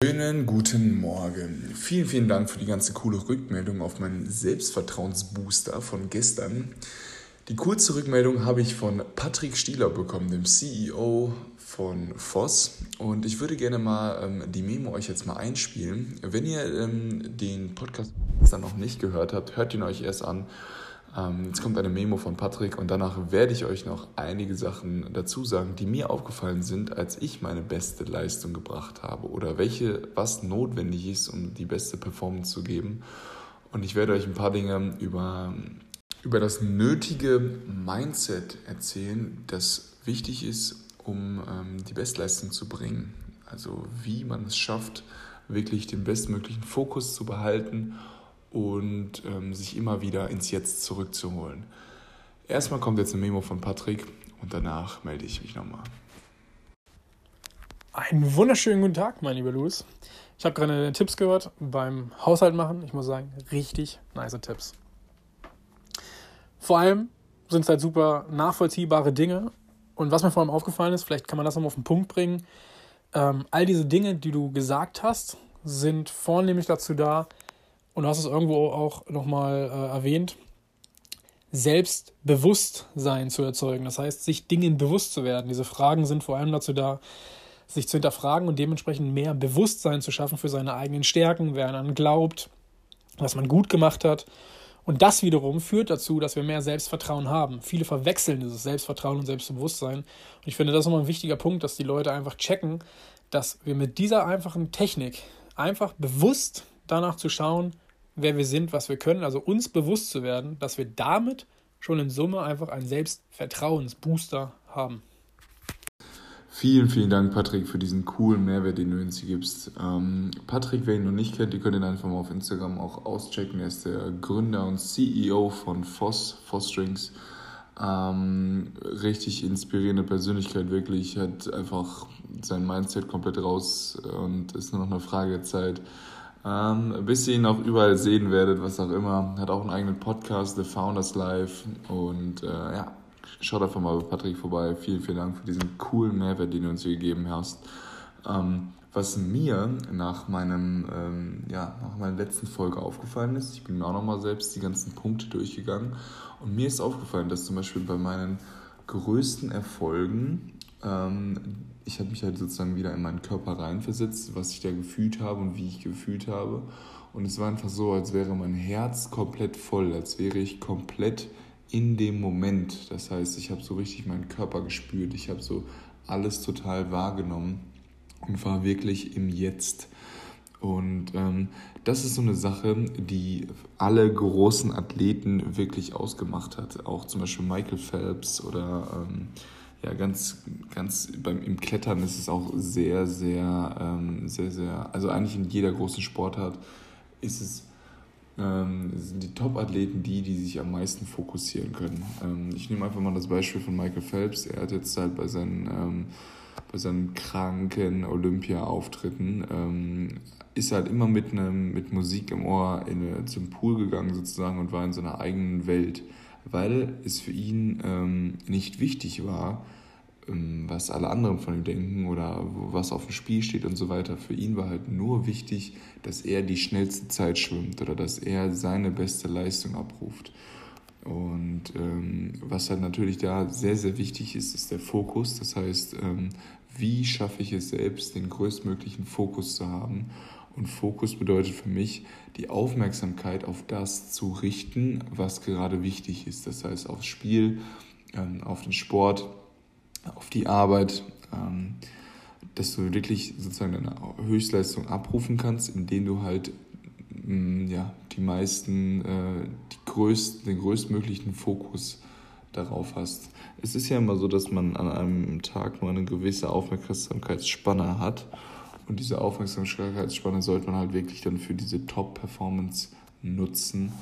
Schönen guten Morgen. Vielen, vielen Dank für die ganze coole Rückmeldung auf meinen Selbstvertrauensbooster von gestern. Die kurze Rückmeldung habe ich von Patrick Stieler bekommen, dem CEO von Voss. Und ich würde gerne mal ähm, die Memo euch jetzt mal einspielen. Wenn ihr ähm, den Podcast dann noch nicht gehört habt, hört ihn euch erst an jetzt kommt eine Memo von Patrick und danach werde ich euch noch einige Sachen dazu sagen, die mir aufgefallen sind, als ich meine beste Leistung gebracht habe oder welche, was notwendig ist, um die beste Performance zu geben. Und ich werde euch ein paar Dinge über, über das nötige Mindset erzählen, das wichtig ist, um ähm, die Bestleistung zu bringen. Also wie man es schafft, wirklich den bestmöglichen Fokus zu behalten und ähm, sich immer wieder ins Jetzt zurückzuholen. Erstmal kommt jetzt eine Memo von Patrick und danach melde ich mich nochmal. Einen wunderschönen guten Tag, mein lieber Louis. Ich habe gerade Tipps gehört beim Haushalt machen. Ich muss sagen, richtig nice Tipps. Vor allem sind es halt super nachvollziehbare Dinge. Und was mir vor allem aufgefallen ist, vielleicht kann man das nochmal auf den Punkt bringen. Ähm, all diese Dinge, die du gesagt hast, sind vornehmlich dazu da, und du hast es irgendwo auch nochmal äh, erwähnt, Selbstbewusstsein zu erzeugen. Das heißt, sich Dingen bewusst zu werden. Diese Fragen sind vor allem dazu da, sich zu hinterfragen und dementsprechend mehr Bewusstsein zu schaffen für seine eigenen Stärken, wer an glaubt, was man gut gemacht hat. Und das wiederum führt dazu, dass wir mehr Selbstvertrauen haben. Viele verwechseln dieses Selbstvertrauen und Selbstbewusstsein. Und ich finde, das ist nochmal ein wichtiger Punkt, dass die Leute einfach checken, dass wir mit dieser einfachen Technik einfach bewusst danach zu schauen, wer wir sind, was wir können, also uns bewusst zu werden, dass wir damit schon in Summe einfach einen Selbstvertrauensbooster haben. Vielen, vielen Dank, Patrick, für diesen coolen Mehrwert, den du uns gibst. Ähm, Patrick, wer ihn noch nicht kennt, ihr könnt ihn einfach mal auf Instagram auch auschecken. Er ist der Gründer und CEO von Foss, Fosstrings. Ähm, richtig inspirierende Persönlichkeit, wirklich. Hat einfach sein Mindset komplett raus und ist nur noch eine Frage der Zeit, ähm, bis ihr ihn auch überall sehen werdet, was auch immer. Hat auch einen eigenen Podcast, The Founders Life. Und äh, ja, schaut einfach mal bei Patrick vorbei. Vielen, vielen Dank für diesen coolen Mehrwert, den du uns hier gegeben hast. Ähm, was mir nach meinem, ähm, ja, nach meiner letzten Folge aufgefallen ist, ich bin mir auch nochmal selbst die ganzen Punkte durchgegangen und mir ist aufgefallen, dass zum Beispiel bei meinen größten Erfolgen ähm, ich habe mich halt sozusagen wieder in meinen Körper reinversetzt, was ich da gefühlt habe und wie ich gefühlt habe. Und es war einfach so, als wäre mein Herz komplett voll, als wäre ich komplett in dem Moment. Das heißt, ich habe so richtig meinen Körper gespürt, ich habe so alles total wahrgenommen und war wirklich im Jetzt. Und ähm, das ist so eine Sache, die alle großen Athleten wirklich ausgemacht hat. Auch zum Beispiel Michael Phelps oder ähm, ja, ganz, ganz beim, im Klettern ist es auch sehr, sehr, ähm, sehr, sehr, also eigentlich in jeder großen Sportart ist es, ähm, sind die Top-Athleten die, die sich am meisten fokussieren können. Ähm, ich nehme einfach mal das Beispiel von Michael Phelps. Er hat jetzt halt bei seinen, ähm, bei seinen kranken Olympia-Auftritten ähm, ist halt immer mit, einem, mit Musik im Ohr in, zum Pool gegangen sozusagen und war in seiner eigenen Welt weil es für ihn ähm, nicht wichtig war, ähm, was alle anderen von ihm denken oder was auf dem Spiel steht und so weiter. Für ihn war halt nur wichtig, dass er die schnellste Zeit schwimmt oder dass er seine beste Leistung abruft. Und ähm, was halt natürlich da sehr, sehr wichtig ist, ist der Fokus. Das heißt, ähm, wie schaffe ich es selbst, den größtmöglichen Fokus zu haben und Fokus bedeutet für mich, die Aufmerksamkeit auf das zu richten, was gerade wichtig ist. Das heißt, aufs Spiel, ähm, auf den Sport, auf die Arbeit, ähm, dass du wirklich sozusagen deine Höchstleistung abrufen kannst, indem du halt mm, ja, die meisten, äh, die größten, den größtmöglichen Fokus darauf hast. Es ist ja immer so, dass man an einem Tag nur eine gewisse Aufmerksamkeitsspanne hat und diese Aufmerksamkeitsspanne sollte man halt wirklich dann für diese Top-Performance nutzen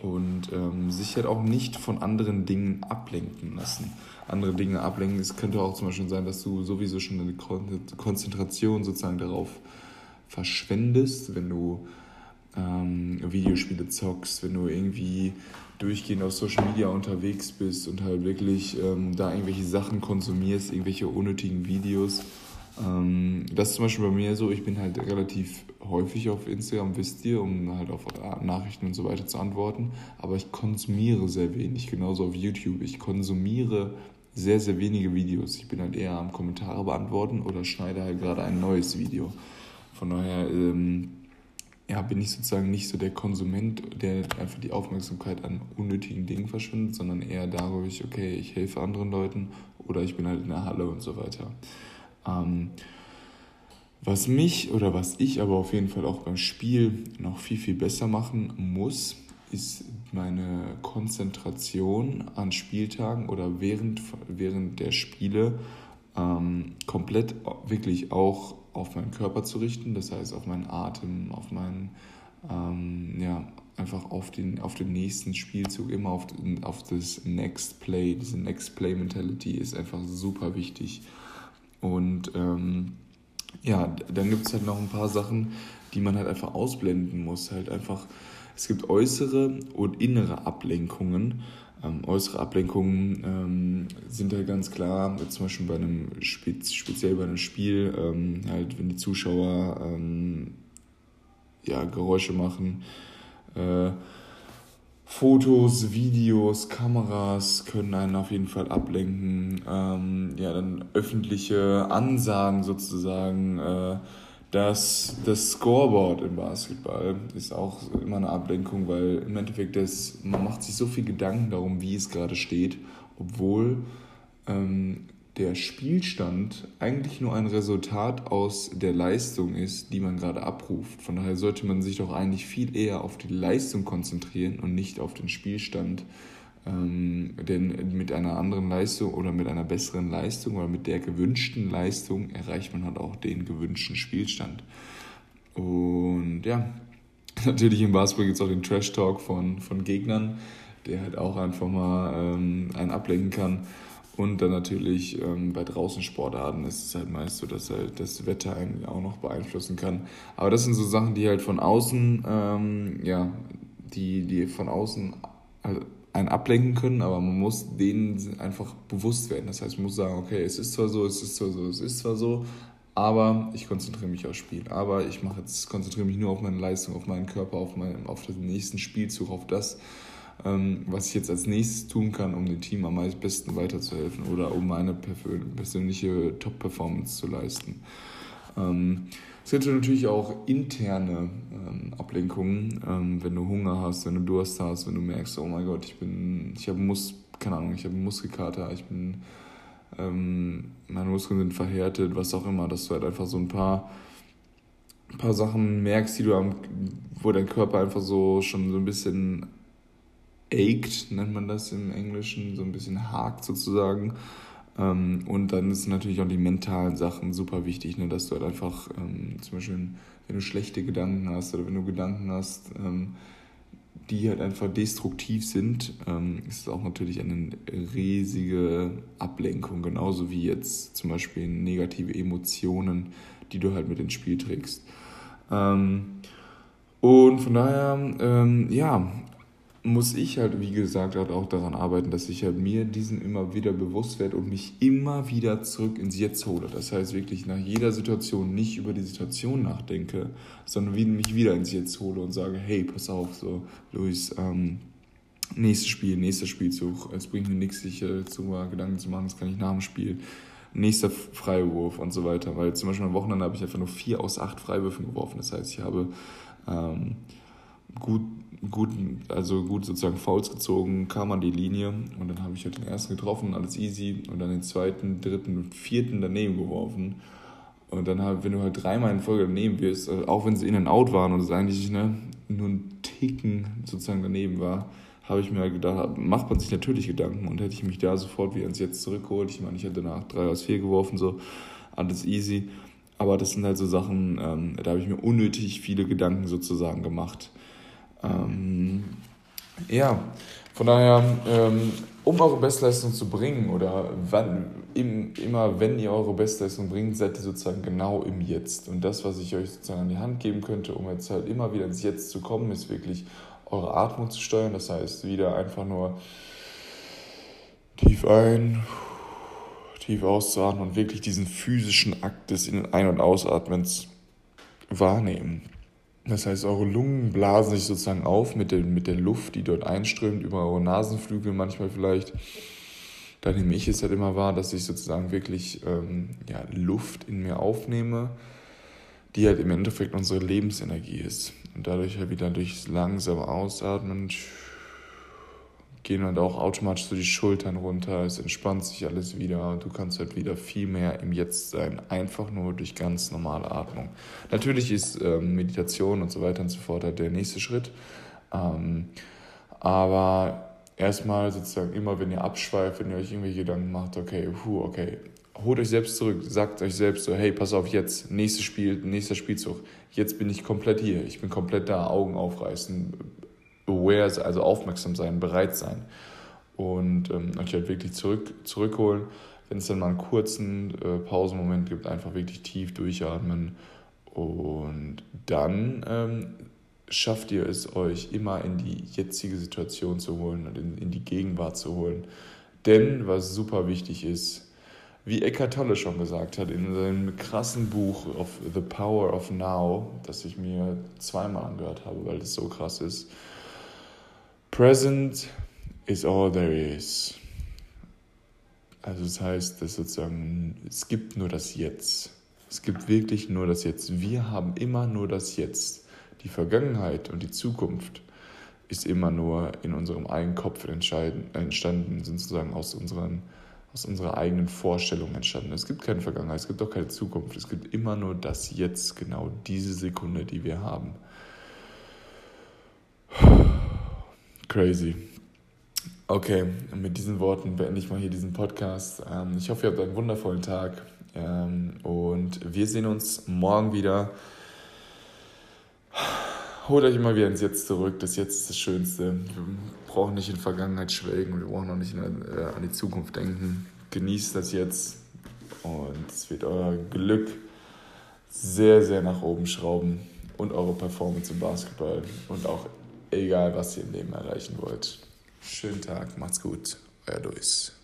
und ähm, sich halt auch nicht von anderen Dingen ablenken lassen. Andere Dinge ablenken, es könnte auch zum Beispiel sein, dass du sowieso schon eine Konzentration sozusagen darauf verschwendest, wenn du ähm, Videospiele zockst, wenn du irgendwie durchgehend auf Social Media unterwegs bist und halt wirklich ähm, da irgendwelche Sachen konsumierst, irgendwelche unnötigen Videos das ist zum Beispiel bei mir so, ich bin halt relativ häufig auf Instagram, wisst ihr, um halt auf Nachrichten und so weiter zu antworten. Aber ich konsumiere sehr wenig, genauso auf YouTube. Ich konsumiere sehr, sehr wenige Videos. Ich bin halt eher am Kommentare beantworten oder schneide halt gerade ein neues Video. Von daher ähm, ja, bin ich sozusagen nicht so der Konsument, der einfach die Aufmerksamkeit an unnötigen Dingen verschwindet, sondern eher dadurch, okay, ich helfe anderen Leuten oder ich bin halt in der Halle und so weiter. Ähm, was mich oder was ich aber auf jeden Fall auch beim Spiel noch viel, viel besser machen muss, ist meine Konzentration an Spieltagen oder während, während der Spiele ähm, komplett wirklich auch auf meinen Körper zu richten, das heißt auf meinen Atem, auf meinen, ähm, ja, einfach auf den, auf den nächsten Spielzug, immer auf, auf das Next Play. Diese Next Play Mentality ist einfach super wichtig. Und ähm, ja, dann gibt es halt noch ein paar Sachen, die man halt einfach ausblenden muss. Halt einfach, es gibt äußere und innere Ablenkungen. Ähm, äußere Ablenkungen ähm, sind halt ganz klar, zum Beispiel bei einem, speziell bei einem Spiel, ähm, halt wenn die Zuschauer ähm, ja, Geräusche machen, äh, Fotos, Videos, Kameras können einen auf jeden Fall ablenken. Ähm, ja, dann öffentliche Ansagen sozusagen. Äh, das, das Scoreboard im Basketball ist auch immer eine Ablenkung, weil im Endeffekt das, man macht sich so viel Gedanken darum, wie es gerade steht, obwohl ähm, der Spielstand eigentlich nur ein Resultat aus der Leistung ist, die man gerade abruft. Von daher sollte man sich doch eigentlich viel eher auf die Leistung konzentrieren und nicht auf den Spielstand. Ähm, denn mit einer anderen Leistung oder mit einer besseren Leistung oder mit der gewünschten Leistung erreicht man halt auch den gewünschten Spielstand. Und ja, natürlich im Basketball gibt es auch den Trash Talk von, von Gegnern, der halt auch einfach mal ähm, einen ablenken kann. Und dann natürlich ähm, bei draußen Sportarten ist es halt meist so, dass halt das Wetter einen auch noch beeinflussen kann. Aber das sind so Sachen, die halt von außen, ähm, ja, die, die von außen halt einen ablenken können, aber man muss denen einfach bewusst werden. Das heißt, man muss sagen, okay, es ist zwar so, es ist zwar so, es ist zwar so, aber ich konzentriere mich aufs Spiel. Aber ich mache jetzt, konzentriere mich nur auf meine Leistung, auf meinen Körper, auf, meinen, auf den nächsten Spielzug, auf das, was ich jetzt als nächstes tun kann, um dem Team am besten weiterzuhelfen oder um meine persönliche Top-Performance zu leisten. Ähm, es gibt natürlich auch interne ähm, Ablenkungen, ähm, wenn du Hunger hast, wenn du Durst hast, wenn du merkst, oh mein Gott, ich bin, ich habe Mus, keine Ahnung, ich habe Muskelkater, ich bin, ähm, meine Muskeln sind verhärtet, was auch immer, dass du halt einfach so ein paar, ein paar Sachen merkst, die du am, wo dein Körper einfach so schon so ein bisschen ached, nennt man das im Englischen, so ein bisschen hakt sozusagen. Ähm, und dann ist natürlich auch die mentalen Sachen super wichtig, ne, dass du halt einfach, ähm, zum Beispiel, wenn du schlechte Gedanken hast oder wenn du Gedanken hast, ähm, die halt einfach destruktiv sind, ähm, ist es auch natürlich eine riesige Ablenkung, genauso wie jetzt zum Beispiel negative Emotionen, die du halt mit ins Spiel trägst. Ähm, und von daher, ähm, ja, muss ich halt, wie gesagt, halt auch daran arbeiten, dass ich halt mir diesen immer wieder bewusst werde und mich immer wieder zurück ins Jetzt hole. Das heißt wirklich nach jeder Situation nicht über die Situation nachdenke, sondern mich wieder ins Jetzt hole und sage, hey, pass auf, so, Luis, ähm, nächstes Spiel, nächster Spielzug, es bringt mir nichts, sich äh, zu mal Gedanken zu machen, das kann ich nach dem Spiel. Nächster Freiwurf und so weiter, weil zum Beispiel am Wochenende habe ich einfach nur vier aus acht Freiwürfen geworfen. Das heißt, ich habe ähm, gut, gut, also gut sozusagen Fouls gezogen, kam an die Linie und dann habe ich halt den ersten getroffen, alles easy und dann den zweiten, dritten und vierten daneben geworfen. Und dann halt, wenn du halt dreimal in Folge daneben wirst, also auch wenn sie in and out waren und es eigentlich ne, nur ein Ticken sozusagen daneben war, habe ich mir halt gedacht, macht man sich natürlich Gedanken und hätte ich mich da sofort wieder ins Jetzt zurückgeholt. Ich meine, ich hätte danach drei aus vier geworfen, so alles easy. Aber das sind halt so Sachen, ähm, da habe ich mir unnötig viele Gedanken sozusagen gemacht. Ähm, ja, von daher, ähm, um eure Bestleistung zu bringen oder wann, im, immer wenn ihr eure Bestleistung bringt, seid ihr sozusagen genau im Jetzt. Und das, was ich euch sozusagen an die Hand geben könnte, um jetzt halt immer wieder ins Jetzt zu kommen, ist wirklich eure Atmung zu steuern. Das heißt, wieder einfach nur tief ein, tief auszuatmen und wirklich diesen physischen Akt des In- und Ein- und Ausatmens wahrnehmen. Das heißt, eure Lungen blasen sich sozusagen auf mit der, mit der Luft, die dort einströmt, über eure Nasenflügel manchmal vielleicht. Da nehme ich es halt immer wahr, dass ich sozusagen wirklich ähm, ja, Luft in mir aufnehme, die halt im Endeffekt unsere Lebensenergie ist. Und dadurch halt wieder durchs langsame Ausatmen gehen halt auch automatisch so die Schultern runter, es entspannt sich alles wieder, du kannst halt wieder viel mehr im Jetzt sein, einfach nur durch ganz normale Atmung. Natürlich ist ähm, Meditation und so weiter und so fort halt der nächste Schritt, ähm, aber erstmal sozusagen immer, wenn ihr abschweift, wenn ihr euch irgendwelche Gedanken macht, okay, puh, okay, holt euch selbst zurück, sagt euch selbst so, hey, pass auf jetzt, nächstes Spiel, nächster Spielzug, jetzt bin ich komplett hier, ich bin komplett da, Augen aufreißen, aware, also aufmerksam sein, bereit sein und ähm, euch halt wirklich zurück, zurückholen. Wenn es dann mal einen kurzen äh, Pausenmoment gibt, einfach wirklich tief durchatmen und dann ähm, schafft ihr es euch immer in die jetzige Situation zu holen und in, in die Gegenwart zu holen. Denn was super wichtig ist, wie Eckhart Tolle schon gesagt hat in seinem krassen Buch of The Power of Now, das ich mir zweimal angehört habe, weil es so krass ist, Present is all there is. Also das heißt, dass sozusagen, es gibt nur das Jetzt. Es gibt wirklich nur das Jetzt. Wir haben immer nur das Jetzt. Die Vergangenheit und die Zukunft ist immer nur in unserem eigenen Kopf entstanden, sind sozusagen aus, unseren, aus unserer eigenen Vorstellung entstanden. Es gibt keine Vergangenheit, es gibt auch keine Zukunft. Es gibt immer nur das Jetzt, genau diese Sekunde, die wir haben. Crazy. Okay, mit diesen Worten beende ich mal hier diesen Podcast. Ähm, ich hoffe, ihr habt einen wundervollen Tag ähm, und wir sehen uns morgen wieder. Holt euch immer wieder ins Jetzt zurück. Das Jetzt ist das Schönste. Wir brauchen nicht in Vergangenheit schwelgen und wir brauchen auch nicht äh, an die Zukunft denken. Genießt das Jetzt und es wird euer Glück sehr, sehr nach oben schrauben und eure Performance im Basketball und auch egal was ihr im Leben erreichen wollt. Schönen Tag, macht's gut, euer Luis.